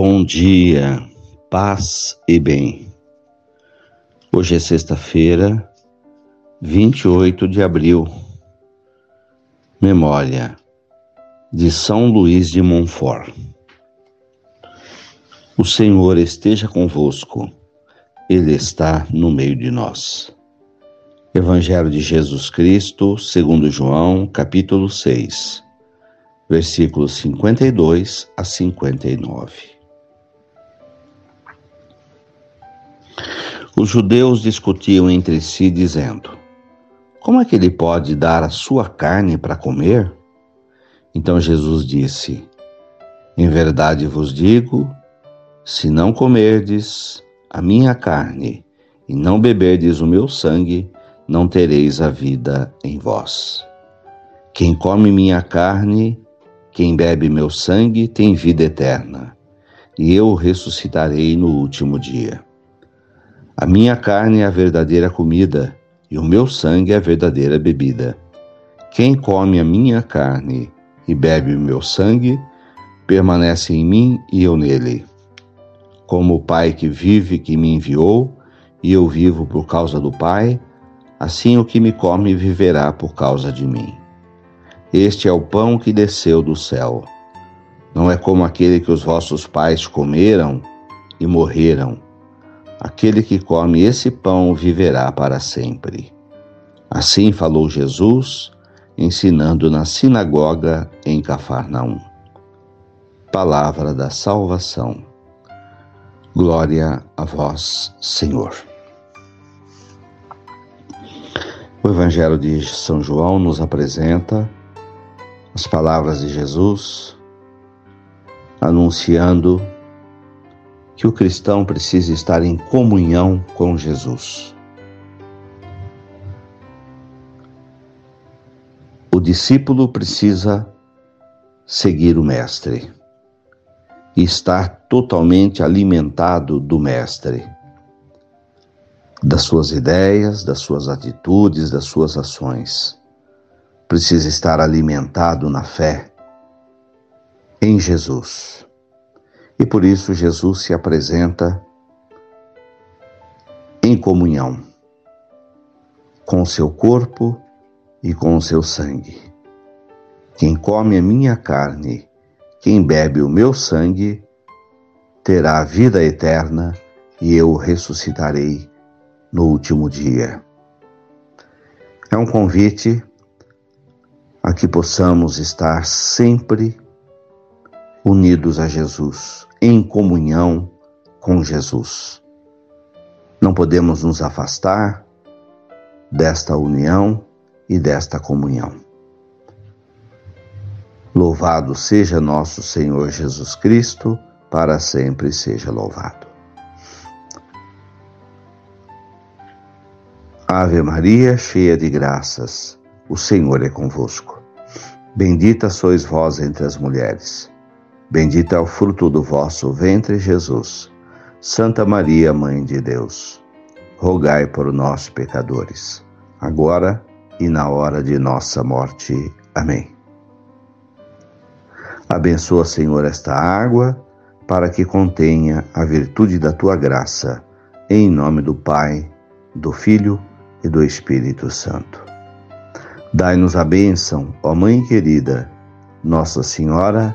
Bom dia, paz e bem. Hoje é sexta-feira, 28 de abril. Memória de São Luís de Montfort. O Senhor esteja convosco, Ele está no meio de nós. Evangelho de Jesus Cristo, segundo João, capítulo 6 versículos 52 a 59. Os judeus discutiam entre si, dizendo: Como é que ele pode dar a sua carne para comer? Então Jesus disse: Em verdade vos digo, se não comerdes a minha carne e não beberdes o meu sangue, não tereis a vida em vós. Quem come minha carne quem bebe meu sangue tem vida eterna, e eu o ressuscitarei no último dia. A minha carne é a verdadeira comida, e o meu sangue é a verdadeira bebida. Quem come a minha carne e bebe o meu sangue, permanece em mim e eu nele. Como o Pai que vive que me enviou, e eu vivo por causa do Pai, assim o que me come viverá por causa de mim. Este é o pão que desceu do céu. Não é como aquele que os vossos pais comeram e morreram. Aquele que come esse pão viverá para sempre. Assim falou Jesus, ensinando na sinagoga em Cafarnaum. Palavra da salvação. Glória a vós, Senhor. O Evangelho de São João nos apresenta as palavras de Jesus, anunciando que o cristão precisa estar em comunhão com Jesus. O discípulo precisa seguir o Mestre e estar totalmente alimentado do Mestre, das suas ideias, das suas atitudes, das suas ações precisa estar alimentado na fé em Jesus. E por isso Jesus se apresenta em comunhão com o seu corpo e com o seu sangue. Quem come a minha carne, quem bebe o meu sangue, terá a vida eterna e eu ressuscitarei no último dia. É um convite a que possamos estar sempre unidos a Jesus, em comunhão com Jesus. Não podemos nos afastar desta união e desta comunhão. Louvado seja nosso Senhor Jesus Cristo, para sempre seja louvado. Ave Maria, cheia de graças o Senhor é convosco. Bendita sois vós entre as mulheres. Bendito é o fruto do vosso ventre, Jesus. Santa Maria, Mãe de Deus, rogai por nós, pecadores, agora e na hora de nossa morte. Amém. Abençoa, Senhor, esta água, para que contenha a virtude da tua graça, em nome do Pai, do Filho e do Espírito Santo. Dai-nos a bênção, ó Mãe querida, Nossa Senhora